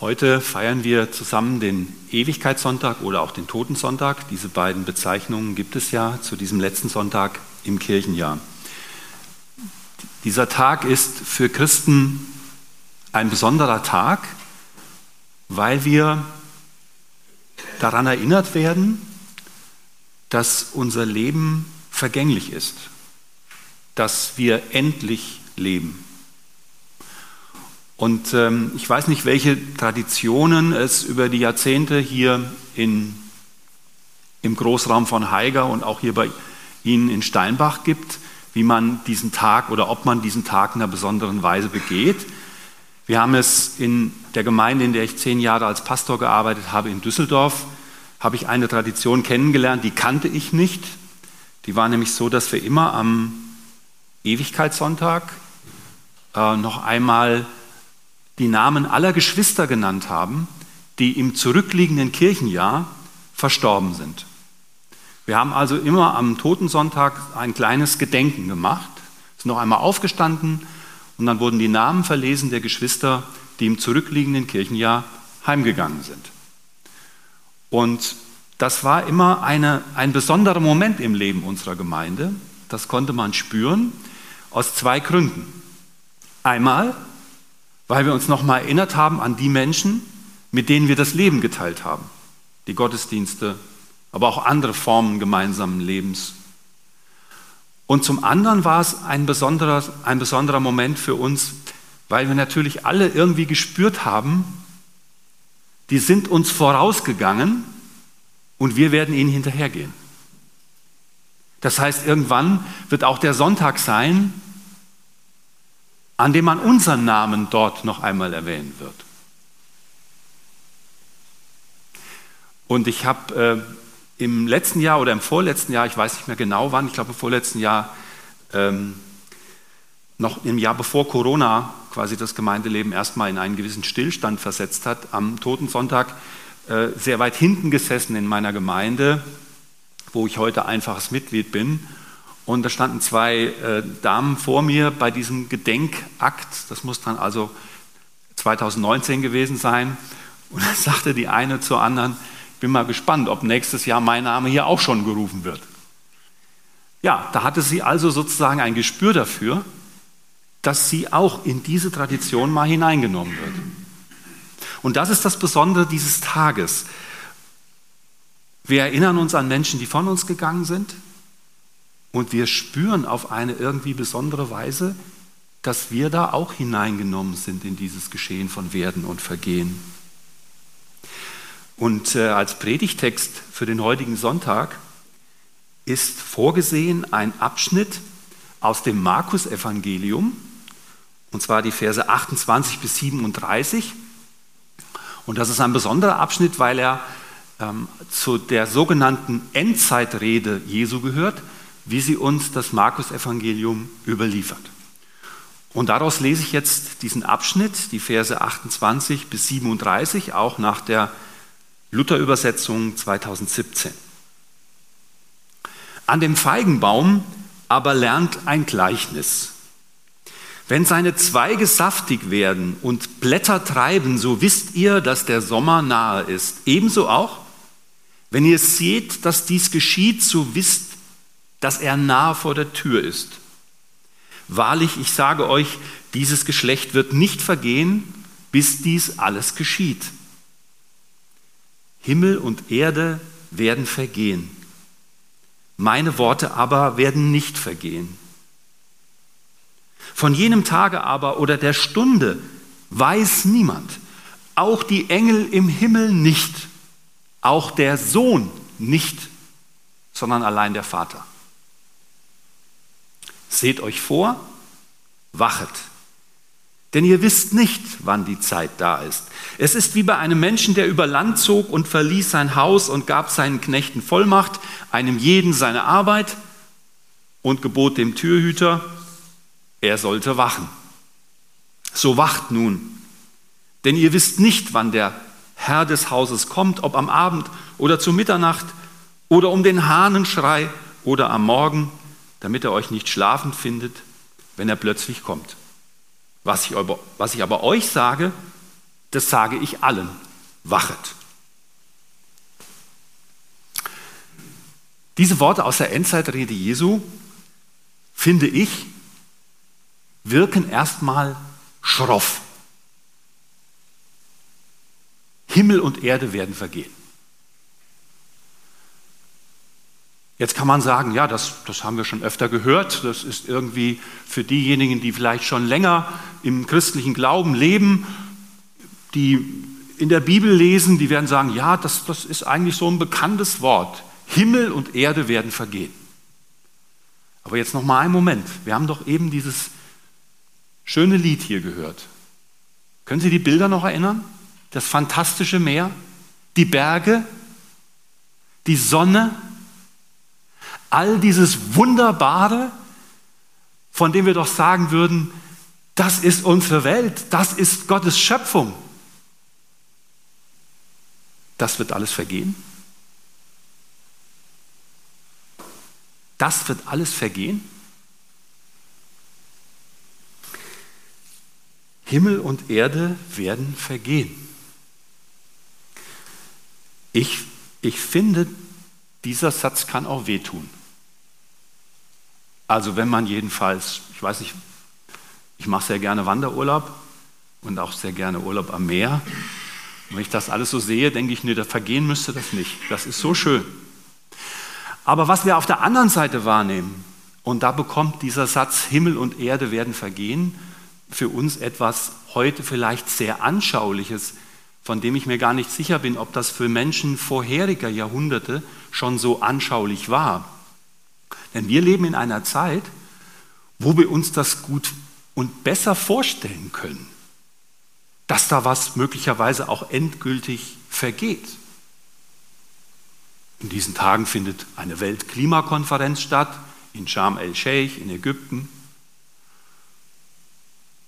Heute feiern wir zusammen den Ewigkeitssonntag oder auch den Totensonntag. Diese beiden Bezeichnungen gibt es ja zu diesem letzten Sonntag im Kirchenjahr. Dieser Tag ist für Christen ein besonderer Tag, weil wir daran erinnert werden, dass unser Leben vergänglich ist, dass wir endlich leben. Und ähm, ich weiß nicht, welche Traditionen es über die Jahrzehnte hier in, im Großraum von Haiger und auch hier bei Ihnen in Steinbach gibt, wie man diesen Tag oder ob man diesen Tag in einer besonderen Weise begeht. Wir haben es in der Gemeinde, in der ich zehn Jahre als Pastor gearbeitet habe, in Düsseldorf, habe ich eine Tradition kennengelernt, die kannte ich nicht. Die war nämlich so, dass wir immer am Ewigkeitssonntag äh, noch einmal die Namen aller Geschwister genannt haben, die im zurückliegenden Kirchenjahr verstorben sind. Wir haben also immer am Totensonntag ein kleines Gedenken gemacht, sind noch einmal aufgestanden und dann wurden die Namen verlesen der Geschwister, die im zurückliegenden Kirchenjahr heimgegangen sind. Und das war immer eine, ein besonderer Moment im Leben unserer Gemeinde. Das konnte man spüren aus zwei Gründen. Einmal, weil wir uns nochmal erinnert haben an die Menschen, mit denen wir das Leben geteilt haben. Die Gottesdienste, aber auch andere Formen gemeinsamen Lebens. Und zum anderen war es ein besonderer, ein besonderer Moment für uns, weil wir natürlich alle irgendwie gespürt haben, die sind uns vorausgegangen und wir werden ihnen hinterhergehen. Das heißt, irgendwann wird auch der Sonntag sein, an dem man unseren Namen dort noch einmal erwähnen wird. Und ich habe äh, im letzten Jahr oder im vorletzten Jahr, ich weiß nicht mehr genau wann, ich glaube im vorletzten Jahr, ähm, noch im Jahr bevor Corona quasi das Gemeindeleben erstmal in einen gewissen Stillstand versetzt hat, am Totensonntag äh, sehr weit hinten gesessen in meiner Gemeinde, wo ich heute einfaches Mitglied bin und da standen zwei äh, Damen vor mir bei diesem Gedenkakt. Das muss dann also 2019 gewesen sein. Und da sagte die eine zur anderen, bin mal gespannt, ob nächstes Jahr mein Name hier auch schon gerufen wird. Ja, da hatte sie also sozusagen ein Gespür dafür, dass sie auch in diese Tradition mal hineingenommen wird. Und das ist das Besondere dieses Tages. Wir erinnern uns an Menschen, die von uns gegangen sind, und wir spüren auf eine irgendwie besondere Weise, dass wir da auch hineingenommen sind in dieses Geschehen von Werden und Vergehen. Und äh, als Predigtext für den heutigen Sonntag ist vorgesehen ein Abschnitt aus dem Markus-Evangelium, und zwar die Verse 28 bis 37. Und das ist ein besonderer Abschnitt, weil er ähm, zu der sogenannten Endzeitrede Jesu gehört, wie sie uns das Markus-Evangelium überliefert. Und daraus lese ich jetzt diesen Abschnitt, die Verse 28 bis 37, auch nach der Luther-Übersetzung 2017. An dem Feigenbaum aber lernt ein Gleichnis. Wenn seine Zweige saftig werden und Blätter treiben, so wisst ihr, dass der Sommer nahe ist. Ebenso auch, wenn ihr seht, dass dies geschieht, so wisst dass er nahe vor der Tür ist. Wahrlich, ich sage euch, dieses Geschlecht wird nicht vergehen, bis dies alles geschieht. Himmel und Erde werden vergehen. Meine Worte aber werden nicht vergehen. Von jenem Tage aber oder der Stunde weiß niemand, auch die Engel im Himmel nicht, auch der Sohn nicht, sondern allein der Vater. Seht euch vor, wachet. Denn ihr wisst nicht, wann die Zeit da ist. Es ist wie bei einem Menschen, der über Land zog und verließ sein Haus und gab seinen Knechten Vollmacht, einem jeden seine Arbeit und gebot dem Türhüter, er sollte wachen. So wacht nun, denn ihr wisst nicht, wann der Herr des Hauses kommt, ob am Abend oder zu Mitternacht oder um den Hahnenschrei oder am Morgen damit er euch nicht schlafend findet, wenn er plötzlich kommt. Was ich aber, was ich aber euch sage, Das sage ich allen. Wachet. Diese Worte aus der Endzeitrede Jesu, finde ich, wirken erstmal schroff. Himmel und Erde werden vergehen. Jetzt kann man sagen, ja, das, das haben wir schon öfter gehört. Das ist irgendwie für diejenigen, die vielleicht schon länger im christlichen Glauben leben, die in der Bibel lesen, die werden sagen, ja, das, das ist eigentlich so ein bekanntes Wort. Himmel und Erde werden vergehen. Aber jetzt noch mal einen Moment. Wir haben doch eben dieses schöne Lied hier gehört. Können Sie die Bilder noch erinnern? Das fantastische Meer, die Berge, die Sonne, all dieses Wunderbare, von dem wir doch sagen würden, das ist unsere Welt, das ist Gottes Schöpfung. Das wird alles vergehen. Das wird alles vergehen. Himmel und Erde werden vergehen. Ich, ich finde, dieser Satz kann auch wehtun. Also wenn man jedenfalls, ich weiß nicht, ich mache sehr gerne Wanderurlaub und auch sehr gerne Urlaub am Meer. Und wenn ich das alles so sehe, denke ich, nee, da vergehen müsste das nicht. Das ist so schön. Aber was wir auf der anderen Seite wahrnehmen, und da bekommt dieser Satz Himmel und Erde werden vergehen, für uns etwas heute vielleicht sehr Anschauliches, von dem ich mir gar nicht sicher bin, ob das für Menschen vorheriger Jahrhunderte schon so anschaulich war. Denn wir leben in einer Zeit, wo wir uns das gut und besser vorstellen können, dass da was möglicherweise auch endgültig vergeht. In diesen Tagen findet eine Weltklimakonferenz statt in Sharm el-Sheikh in Ägypten.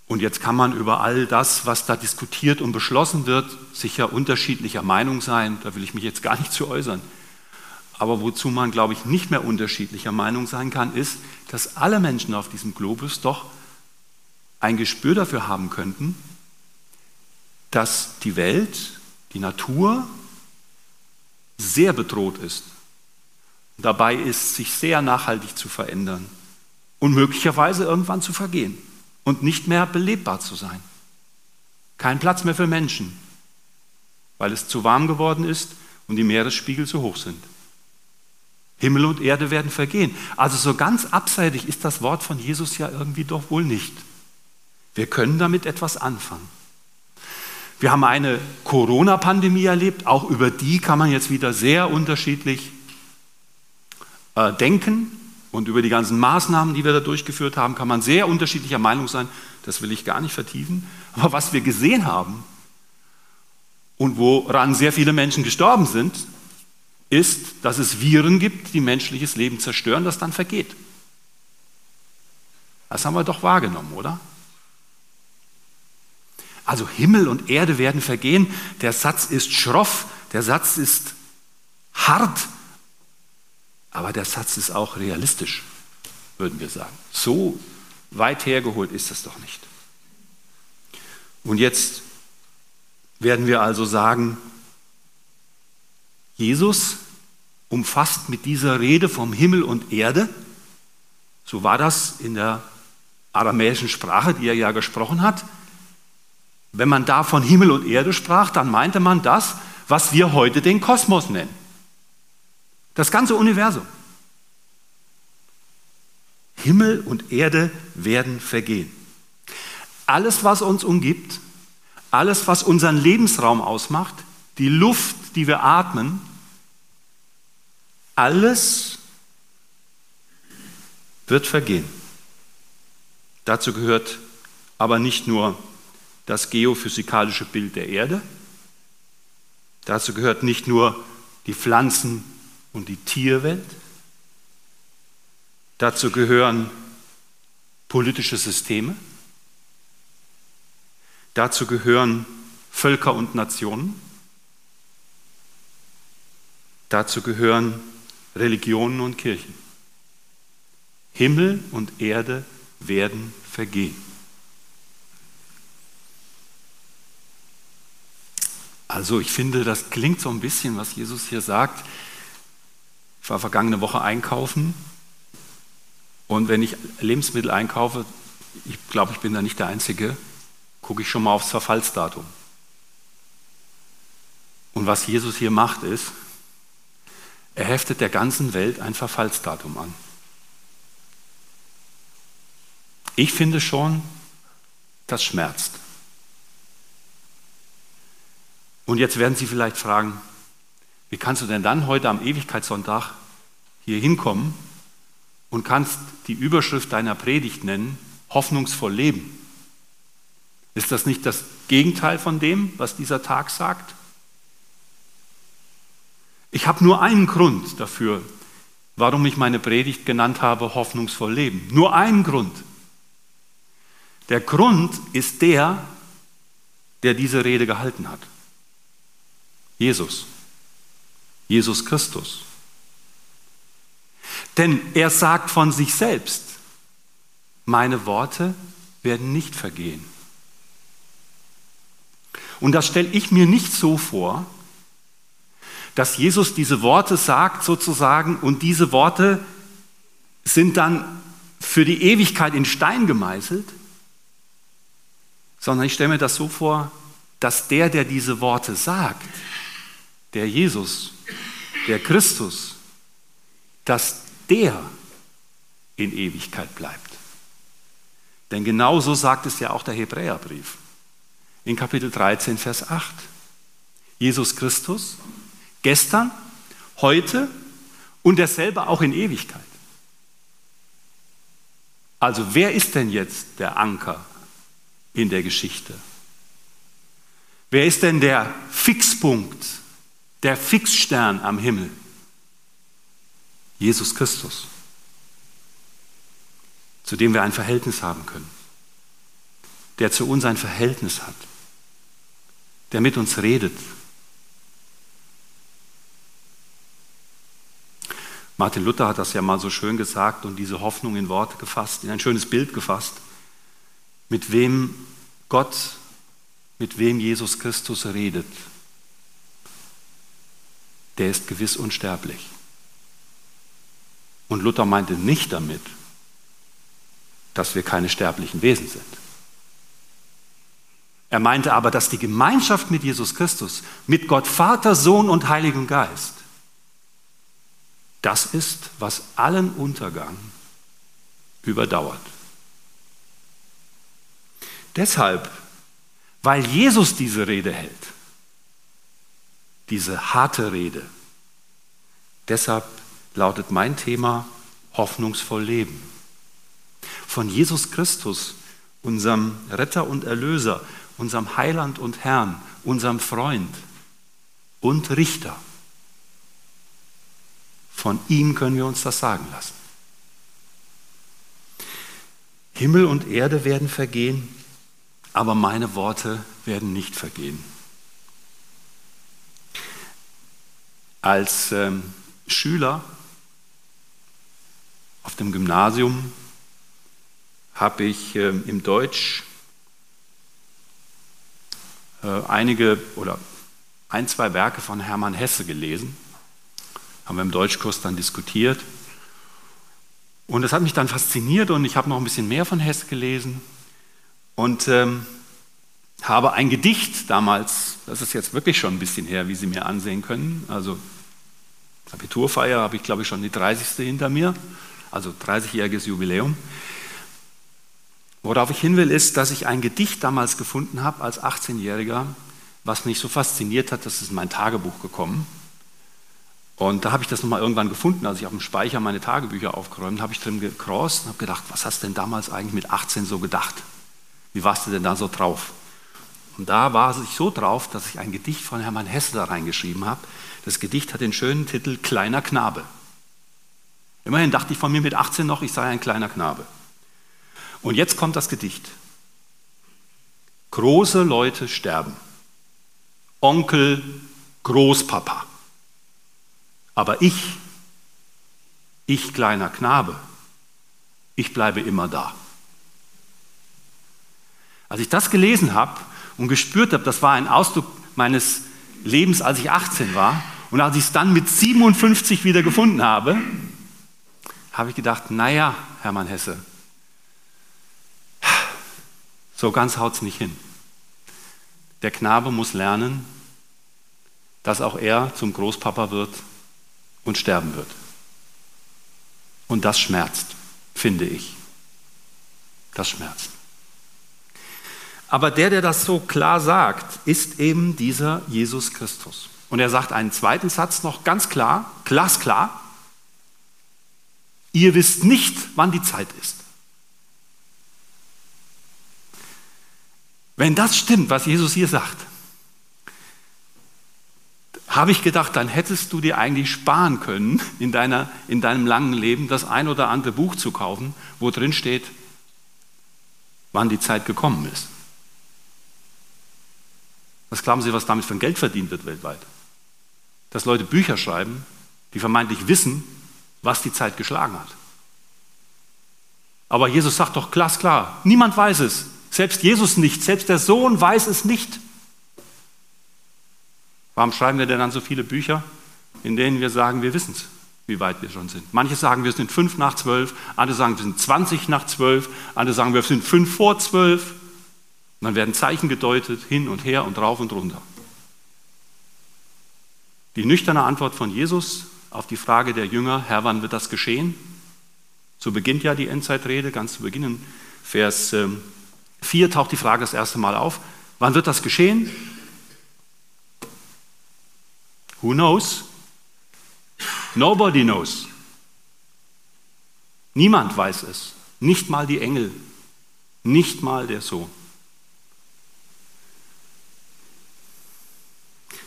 Und jetzt kann man über all das, was da diskutiert und beschlossen wird, sicher unterschiedlicher Meinung sein. Da will ich mich jetzt gar nicht zu äußern. Aber wozu man, glaube ich, nicht mehr unterschiedlicher Meinung sein kann, ist, dass alle Menschen auf diesem Globus doch ein Gespür dafür haben könnten, dass die Welt, die Natur sehr bedroht ist. Dabei ist, sich sehr nachhaltig zu verändern und möglicherweise irgendwann zu vergehen und nicht mehr belebbar zu sein. Kein Platz mehr für Menschen, weil es zu warm geworden ist und die Meeresspiegel zu hoch sind. Himmel und Erde werden vergehen. Also so ganz abseitig ist das Wort von Jesus ja irgendwie doch wohl nicht. Wir können damit etwas anfangen. Wir haben eine Corona-Pandemie erlebt, auch über die kann man jetzt wieder sehr unterschiedlich äh, denken und über die ganzen Maßnahmen, die wir da durchgeführt haben, kann man sehr unterschiedlicher Meinung sein. Das will ich gar nicht vertiefen. Aber was wir gesehen haben und woran sehr viele Menschen gestorben sind, ist, dass es Viren gibt, die menschliches Leben zerstören, das dann vergeht. Das haben wir doch wahrgenommen, oder? Also Himmel und Erde werden vergehen. Der Satz ist schroff, der Satz ist hart, aber der Satz ist auch realistisch, würden wir sagen. So weit hergeholt ist das doch nicht. Und jetzt werden wir also sagen, Jesus umfasst mit dieser Rede vom Himmel und Erde, so war das in der aramäischen Sprache, die er ja gesprochen hat, wenn man da von Himmel und Erde sprach, dann meinte man das, was wir heute den Kosmos nennen. Das ganze Universum. Himmel und Erde werden vergehen. Alles, was uns umgibt, alles, was unseren Lebensraum ausmacht, die Luft, die wir atmen, alles wird vergehen. Dazu gehört aber nicht nur das geophysikalische Bild der Erde, dazu gehört nicht nur die Pflanzen- und die Tierwelt, dazu gehören politische Systeme, dazu gehören Völker und Nationen, dazu gehören Religionen und Kirchen. Himmel und Erde werden vergehen. Also ich finde, das klingt so ein bisschen, was Jesus hier sagt. Ich war vergangene Woche einkaufen und wenn ich Lebensmittel einkaufe, ich glaube, ich bin da nicht der Einzige, gucke ich schon mal aufs Verfallsdatum. Und was Jesus hier macht, ist, er heftet der ganzen Welt ein Verfallsdatum an. Ich finde schon, das schmerzt. Und jetzt werden Sie vielleicht fragen, wie kannst du denn dann heute am Ewigkeitssonntag hier hinkommen und kannst die Überschrift deiner Predigt nennen, hoffnungsvoll leben? Ist das nicht das Gegenteil von dem, was dieser Tag sagt? Ich habe nur einen Grund dafür, warum ich meine Predigt genannt habe, hoffnungsvoll leben. Nur einen Grund. Der Grund ist der, der diese Rede gehalten hat. Jesus. Jesus Christus. Denn er sagt von sich selbst, meine Worte werden nicht vergehen. Und das stelle ich mir nicht so vor, dass Jesus diese Worte sagt sozusagen und diese Worte sind dann für die Ewigkeit in Stein gemeißelt, sondern ich stelle mir das so vor, dass der, der diese Worte sagt, der Jesus, der Christus, dass der in Ewigkeit bleibt. Denn genauso sagt es ja auch der Hebräerbrief in Kapitel 13, Vers 8. Jesus Christus, gestern, heute und derselbe auch in Ewigkeit. Also wer ist denn jetzt der Anker in der Geschichte? Wer ist denn der Fixpunkt, der Fixstern am Himmel? Jesus Christus, zu dem wir ein Verhältnis haben können, der zu uns ein Verhältnis hat, der mit uns redet. Martin Luther hat das ja mal so schön gesagt und diese Hoffnung in Worte gefasst, in ein schönes Bild gefasst mit wem Gott, mit wem Jesus Christus redet, der ist gewiss unsterblich. Und Luther meinte nicht damit, dass wir keine sterblichen Wesen sind. Er meinte aber, dass die Gemeinschaft mit Jesus Christus, mit Gott Vater, Sohn und Heiligen Geist, das ist, was allen Untergang überdauert. Deshalb, weil Jesus diese Rede hält, diese harte Rede, deshalb lautet mein Thema hoffnungsvoll leben. Von Jesus Christus, unserem Retter und Erlöser, unserem Heiland und Herrn, unserem Freund und Richter. Von ihm können wir uns das sagen lassen. Himmel und Erde werden vergehen, aber meine Worte werden nicht vergehen. Als ähm, Schüler auf dem Gymnasium habe ich äh, im Deutsch äh, einige oder ein, zwei Werke von Hermann Hesse gelesen. Haben wir im Deutschkurs dann diskutiert. Und das hat mich dann fasziniert und ich habe noch ein bisschen mehr von Hesse gelesen und ähm, habe ein Gedicht damals, das ist jetzt wirklich schon ein bisschen her, wie Sie mir ansehen können, also Abiturfeier habe ich glaube ich schon die 30. hinter mir, also 30-jähriges Jubiläum. Worauf ich hin will, ist, dass ich ein Gedicht damals gefunden habe als 18-Jähriger, was mich so fasziniert hat, dass es in mein Tagebuch gekommen. Und da habe ich das nochmal irgendwann gefunden, als ich auf dem Speicher meine Tagebücher aufgeräumt habe, ich drin gecrossed und habe gedacht, was hast du denn damals eigentlich mit 18 so gedacht? Wie warst du denn da so drauf? Und da war ich so drauf, dass ich ein Gedicht von Hermann Hesse da reingeschrieben habe. Das Gedicht hat den schönen Titel Kleiner Knabe. Immerhin dachte ich von mir mit 18 noch, ich sei ein kleiner Knabe. Und jetzt kommt das Gedicht. Große Leute sterben. Onkel, Großpapa. Aber ich, ich kleiner Knabe, ich bleibe immer da. Als ich das gelesen habe und gespürt habe, das war ein Ausdruck meines Lebens, als ich 18 war. Und als ich es dann mit 57 wieder gefunden habe, habe ich gedacht, naja, Hermann Hesse, so ganz haut es nicht hin. Der Knabe muss lernen, dass auch er zum Großpapa wird und sterben wird. Und das schmerzt, finde ich. Das schmerzt. Aber der, der das so klar sagt, ist eben dieser Jesus Christus. Und er sagt einen zweiten Satz noch ganz klar, glasklar. Ihr wisst nicht, wann die Zeit ist. Wenn das stimmt, was Jesus hier sagt, habe ich gedacht, dann hättest du dir eigentlich sparen können, in, deiner, in deinem langen Leben das ein oder andere Buch zu kaufen, wo drin steht, wann die Zeit gekommen ist. Was glauben Sie, was damit ein Geld verdient wird weltweit? Dass Leute Bücher schreiben, die vermeintlich wissen, was die Zeit geschlagen hat. Aber Jesus sagt doch glasklar, niemand weiß es. Selbst Jesus nicht, selbst der Sohn weiß es nicht. Warum schreiben wir denn dann so viele Bücher, in denen wir sagen, wir wissen es, wie weit wir schon sind? Manche sagen, wir sind fünf nach zwölf, andere sagen, wir sind zwanzig nach zwölf, andere sagen, wir sind fünf vor zwölf. Und dann werden Zeichen gedeutet, hin und her und rauf und runter. Die nüchterne Antwort von Jesus auf die Frage der Jünger, Herr, wann wird das geschehen? So beginnt ja die Endzeitrede, ganz zu Beginn, Vers 4 ähm, taucht die Frage das erste Mal auf. Wann wird das geschehen? Who knows? Nobody knows. Niemand weiß es. Nicht mal die Engel. Nicht mal der Sohn.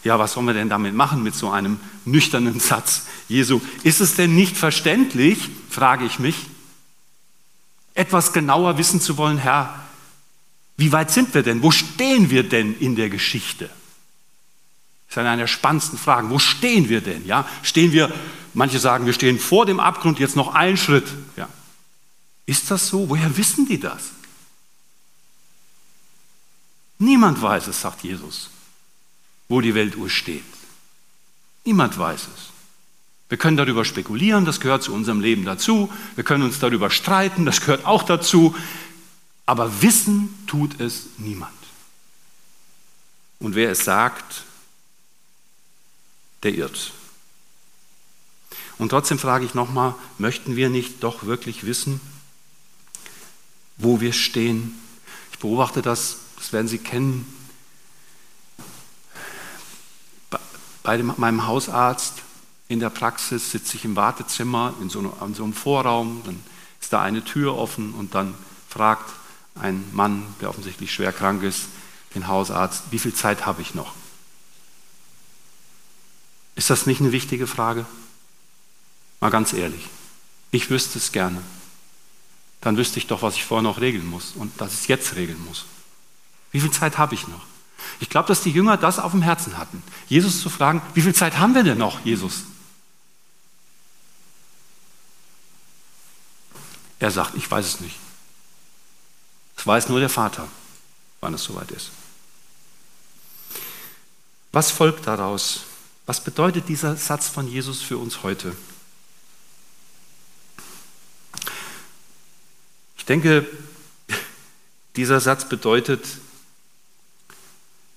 Ja, was sollen wir denn damit machen mit so einem nüchternen Satz Jesu? Ist es denn nicht verständlich, frage ich mich, etwas genauer wissen zu wollen, Herr, wie weit sind wir denn? Wo stehen wir denn in der Geschichte? Das ist eine der spannendsten Fragen. Wo stehen wir denn? Ja, stehen wir, manche sagen, wir stehen vor dem Abgrund, jetzt noch einen Schritt. Ja. Ist das so? Woher wissen die das? Niemand weiß es, sagt Jesus, wo die Weltuhr steht. Niemand weiß es. Wir können darüber spekulieren, das gehört zu unserem Leben dazu. Wir können uns darüber streiten, das gehört auch dazu. Aber wissen tut es niemand. Und wer es sagt, der irrt. Und trotzdem frage ich nochmal, möchten wir nicht doch wirklich wissen, wo wir stehen? Ich beobachte das, das werden Sie kennen, bei meinem Hausarzt in der Praxis sitze ich im Wartezimmer in so, einem, in so einem Vorraum, dann ist da eine Tür offen und dann fragt ein Mann, der offensichtlich schwer krank ist, den Hausarzt, wie viel Zeit habe ich noch? Ist das nicht eine wichtige Frage? Mal ganz ehrlich. Ich wüsste es gerne. Dann wüsste ich doch, was ich vorher noch regeln muss und dass ich es jetzt regeln muss. Wie viel Zeit habe ich noch? Ich glaube, dass die Jünger das auf dem Herzen hatten. Jesus zu fragen, wie viel Zeit haben wir denn noch, Jesus? Er sagt, ich weiß es nicht. Es weiß nur der Vater, wann es soweit ist. Was folgt daraus? Was bedeutet dieser Satz von Jesus für uns heute? Ich denke, dieser Satz bedeutet,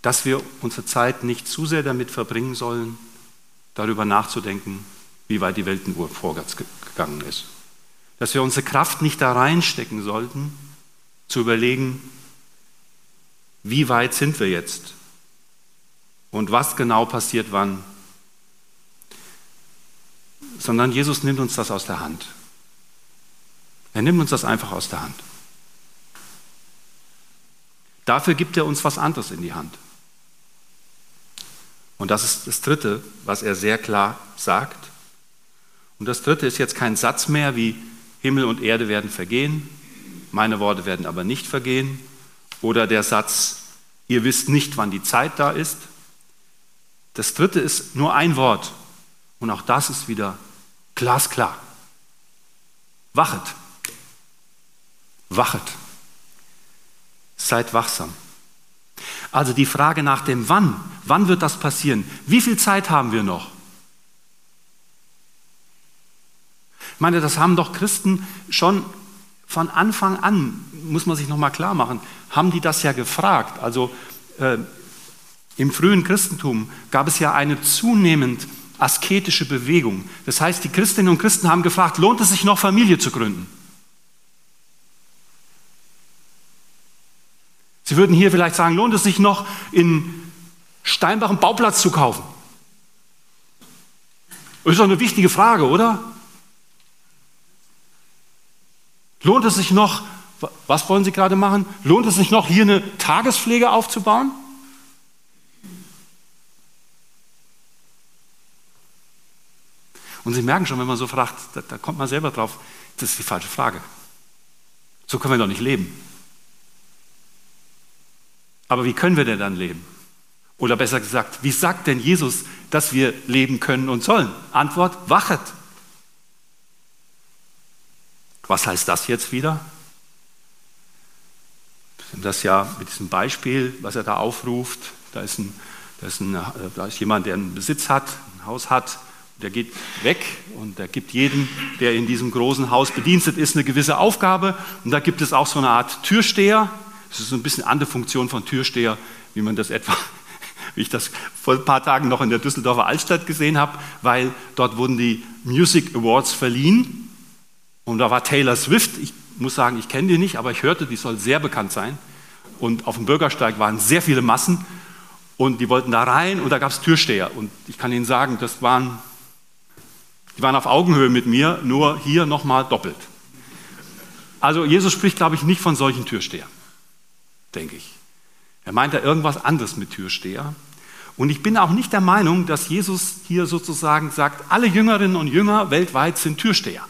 dass wir unsere Zeit nicht zu sehr damit verbringen sollen, darüber nachzudenken, wie weit die Weltenuhr vorwärts gegangen ist. Dass wir unsere Kraft nicht da reinstecken sollten, zu überlegen, wie weit sind wir jetzt und was genau passiert wann sondern Jesus nimmt uns das aus der Hand. Er nimmt uns das einfach aus der Hand. Dafür gibt er uns was anderes in die Hand. Und das ist das Dritte, was er sehr klar sagt. Und das Dritte ist jetzt kein Satz mehr wie Himmel und Erde werden vergehen, meine Worte werden aber nicht vergehen. Oder der Satz, ihr wisst nicht, wann die Zeit da ist. Das Dritte ist nur ein Wort. Und auch das ist wieder Glasklar. Wachet. Wachet. Seid wachsam. Also die Frage nach dem Wann, Wann wird das passieren? Wie viel Zeit haben wir noch? Ich meine, das haben doch Christen schon von Anfang an, muss man sich nochmal klar machen, haben die das ja gefragt. Also äh, im frühen Christentum gab es ja eine zunehmend asketische Bewegung. Das heißt, die Christinnen und Christen haben gefragt, lohnt es sich noch Familie zu gründen? Sie würden hier vielleicht sagen, lohnt es sich noch in Steinbach einen Bauplatz zu kaufen? Das ist doch eine wichtige Frage, oder? Lohnt es sich noch, was wollen Sie gerade machen? Lohnt es sich noch, hier eine Tagespflege aufzubauen? Und Sie merken schon, wenn man so fragt, da, da kommt man selber drauf, das ist die falsche Frage. So können wir doch nicht leben. Aber wie können wir denn dann leben? Oder besser gesagt, wie sagt denn Jesus, dass wir leben können und sollen? Antwort, wachet. Was heißt das jetzt wieder? Das ja mit diesem Beispiel, was er da aufruft, da ist, ein, da ist, ein, da ist jemand, der einen Besitz hat, ein Haus hat, der geht weg und der gibt jedem, der in diesem großen Haus bedienstet ist, eine gewisse Aufgabe. Und da gibt es auch so eine Art Türsteher. Das ist so ein bisschen andere Funktion von Türsteher, wie man das etwa, wie ich das vor ein paar Tagen noch in der Düsseldorfer Altstadt gesehen habe, weil dort wurden die Music Awards verliehen und da war Taylor Swift, ich muss sagen, ich kenne die nicht, aber ich hörte, die soll sehr bekannt sein. Und auf dem Bürgersteig waren sehr viele Massen und die wollten da rein und da gab es Türsteher. Und ich kann Ihnen sagen, das waren, die waren auf Augenhöhe mit mir, nur hier nochmal doppelt. Also Jesus spricht, glaube ich, nicht von solchen Türstehern, denke ich. Er meint da irgendwas anderes mit Türsteher. Und ich bin auch nicht der Meinung, dass Jesus hier sozusagen sagt, alle Jüngerinnen und Jünger weltweit sind Türsteher.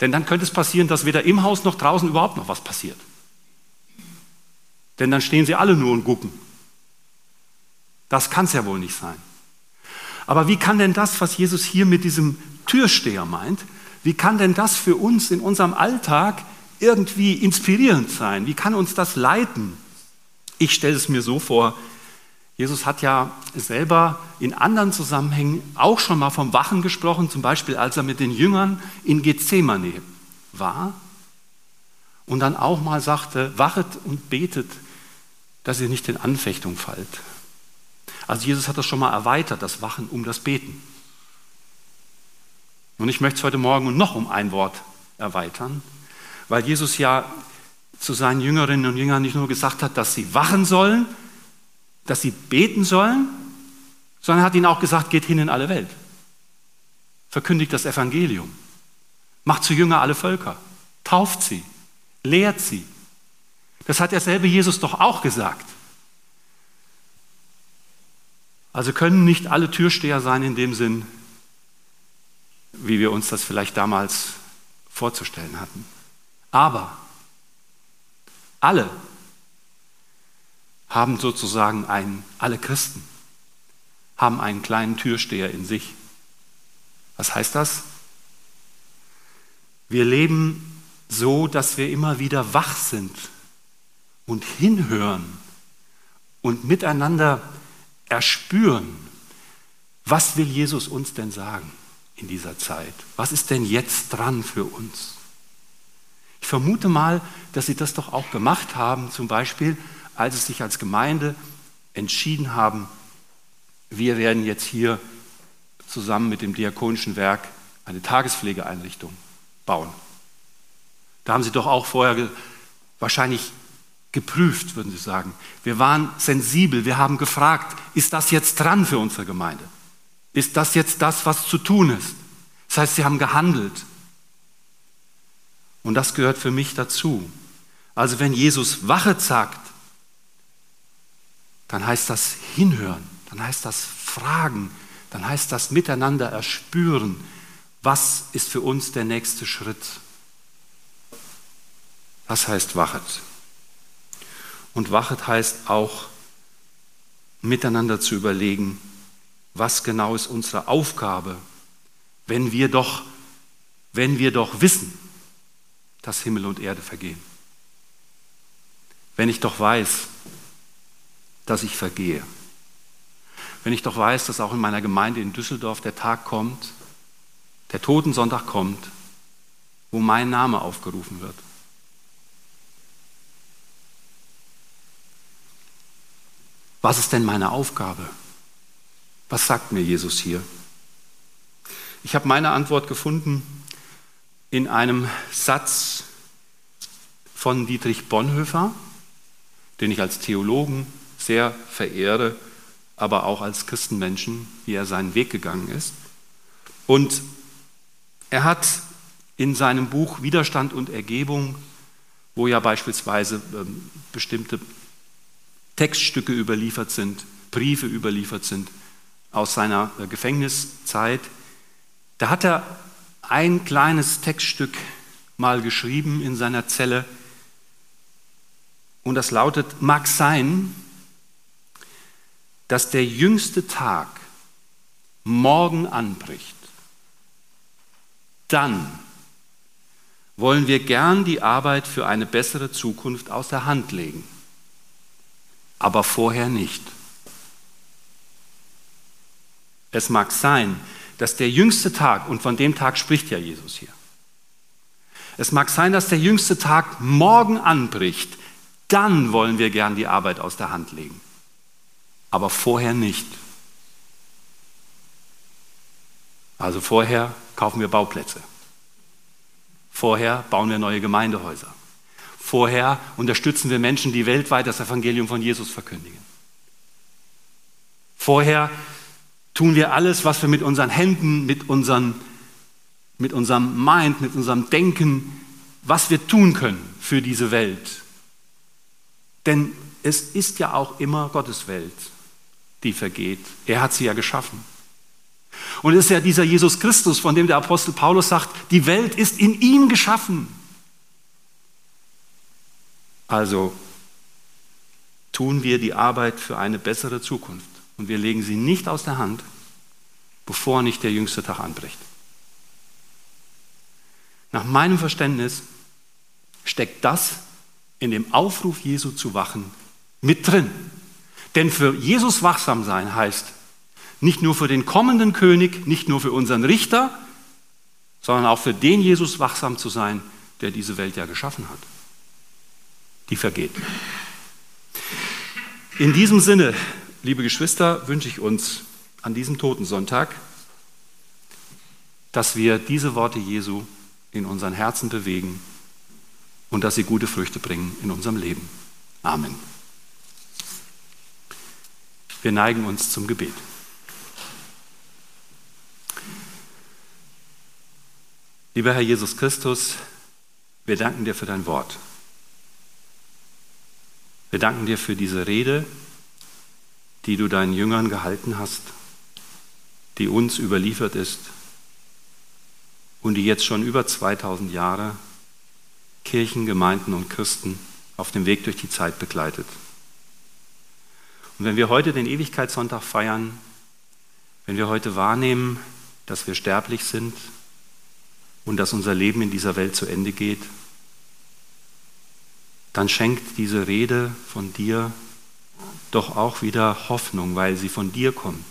Denn dann könnte es passieren, dass weder im Haus noch draußen überhaupt noch was passiert. Denn dann stehen sie alle nur und gucken. Das kann es ja wohl nicht sein. Aber wie kann denn das, was Jesus hier mit diesem Türsteher meint, wie kann denn das für uns in unserem Alltag irgendwie inspirierend sein? Wie kann uns das leiten? Ich stelle es mir so vor, Jesus hat ja selber in anderen Zusammenhängen auch schon mal vom Wachen gesprochen, zum Beispiel als er mit den Jüngern in Gethsemane war und dann auch mal sagte, wachet und betet, dass ihr nicht in Anfechtung fallt. Also Jesus hat das schon mal erweitert, das Wachen um das Beten. Und ich möchte es heute Morgen noch um ein Wort erweitern, weil Jesus ja zu seinen Jüngerinnen und Jüngern nicht nur gesagt hat, dass sie wachen sollen, dass sie beten sollen, sondern er hat ihnen auch gesagt, geht hin in alle Welt. Verkündigt das Evangelium. Macht zu Jünger alle Völker. Tauft sie. Lehrt sie. Das hat derselbe Jesus doch auch gesagt. Also können nicht alle Türsteher sein in dem Sinn, wie wir uns das vielleicht damals vorzustellen hatten. Aber alle haben sozusagen einen, alle Christen haben einen kleinen Türsteher in sich. Was heißt das? Wir leben so, dass wir immer wieder wach sind und hinhören und miteinander erspüren, was will Jesus uns denn sagen in dieser Zeit? Was ist denn jetzt dran für uns? Ich vermute mal, dass Sie das doch auch gemacht haben, zum Beispiel als sie sich als Gemeinde entschieden haben, wir werden jetzt hier zusammen mit dem diakonischen Werk eine Tagespflegeeinrichtung bauen. Da haben sie doch auch vorher wahrscheinlich geprüft, würden Sie sagen. Wir waren sensibel, wir haben gefragt, ist das jetzt dran für unsere Gemeinde? Ist das jetzt das, was zu tun ist? Das heißt, sie haben gehandelt. Und das gehört für mich dazu. Also wenn Jesus Wache sagt, dann heißt das hinhören, dann heißt das fragen, dann heißt das miteinander erspüren, was ist für uns der nächste Schritt. Das heißt wachet. Und wachet heißt auch miteinander zu überlegen, was genau ist unsere Aufgabe, wenn wir doch, wenn wir doch wissen, dass Himmel und Erde vergehen. Wenn ich doch weiß, dass ich vergehe. Wenn ich doch weiß, dass auch in meiner Gemeinde in Düsseldorf der Tag kommt, der Totensonntag kommt, wo mein Name aufgerufen wird. Was ist denn meine Aufgabe? Was sagt mir Jesus hier? Ich habe meine Antwort gefunden in einem Satz von Dietrich Bonhoeffer, den ich als Theologen sehr verehre, aber auch als Christenmenschen, wie er seinen Weg gegangen ist. Und er hat in seinem Buch Widerstand und Ergebung, wo ja beispielsweise ähm, bestimmte Textstücke überliefert sind, Briefe überliefert sind aus seiner äh, Gefängniszeit, da hat er ein kleines Textstück mal geschrieben in seiner Zelle. Und das lautet, mag sein, dass der jüngste Tag morgen anbricht. Dann wollen wir gern die Arbeit für eine bessere Zukunft aus der Hand legen aber vorher nicht. Es mag sein, dass der jüngste Tag, und von dem Tag spricht ja Jesus hier, es mag sein, dass der jüngste Tag morgen anbricht, dann wollen wir gern die Arbeit aus der Hand legen, aber vorher nicht. Also vorher kaufen wir Bauplätze. Vorher bauen wir neue Gemeindehäuser. Vorher unterstützen wir Menschen, die weltweit das Evangelium von Jesus verkündigen. Vorher tun wir alles, was wir mit unseren Händen, mit, unseren, mit unserem Mind, mit unserem Denken, was wir tun können für diese Welt. Denn es ist ja auch immer Gottes Welt, die vergeht. Er hat sie ja geschaffen. Und es ist ja dieser Jesus Christus, von dem der Apostel Paulus sagt, die Welt ist in ihm geschaffen. Also tun wir die Arbeit für eine bessere Zukunft und wir legen sie nicht aus der Hand, bevor nicht der jüngste Tag anbricht. Nach meinem Verständnis steckt das in dem Aufruf Jesu zu wachen mit drin. Denn für Jesus wachsam sein heißt nicht nur für den kommenden König, nicht nur für unseren Richter, sondern auch für den Jesus wachsam zu sein, der diese Welt ja geschaffen hat die vergeht. In diesem Sinne, liebe Geschwister, wünsche ich uns an diesem Totensonntag, dass wir diese Worte Jesu in unseren Herzen bewegen und dass sie gute Früchte bringen in unserem Leben. Amen. Wir neigen uns zum Gebet. Lieber Herr Jesus Christus, wir danken dir für dein Wort. Wir danken dir für diese Rede, die du deinen Jüngern gehalten hast, die uns überliefert ist und die jetzt schon über 2000 Jahre Kirchen, Gemeinden und Christen auf dem Weg durch die Zeit begleitet. Und wenn wir heute den Ewigkeitssonntag feiern, wenn wir heute wahrnehmen, dass wir sterblich sind und dass unser Leben in dieser Welt zu Ende geht, dann schenkt diese Rede von dir doch auch wieder Hoffnung, weil sie von dir kommt,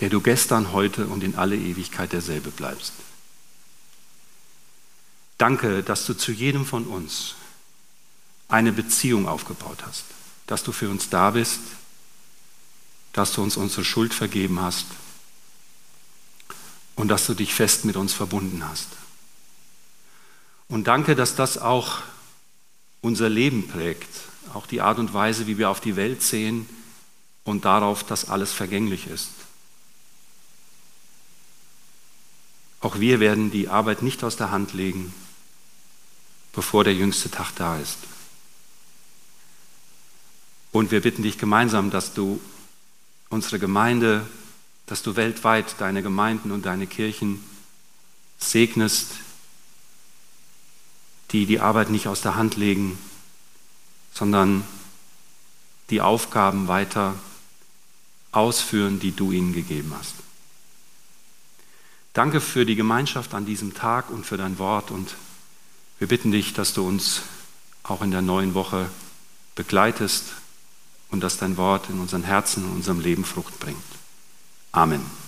der du gestern, heute und in alle Ewigkeit derselbe bleibst. Danke, dass du zu jedem von uns eine Beziehung aufgebaut hast, dass du für uns da bist, dass du uns unsere Schuld vergeben hast und dass du dich fest mit uns verbunden hast. Und danke, dass das auch unser Leben prägt, auch die Art und Weise, wie wir auf die Welt sehen und darauf, dass alles vergänglich ist. Auch wir werden die Arbeit nicht aus der Hand legen, bevor der jüngste Tag da ist. Und wir bitten dich gemeinsam, dass du unsere Gemeinde, dass du weltweit deine Gemeinden und deine Kirchen segnest, die die Arbeit nicht aus der Hand legen, sondern die Aufgaben weiter ausführen, die du ihnen gegeben hast. Danke für die Gemeinschaft an diesem Tag und für dein Wort und wir bitten dich, dass du uns auch in der neuen Woche begleitest und dass dein Wort in unseren Herzen, in unserem Leben Frucht bringt. Amen.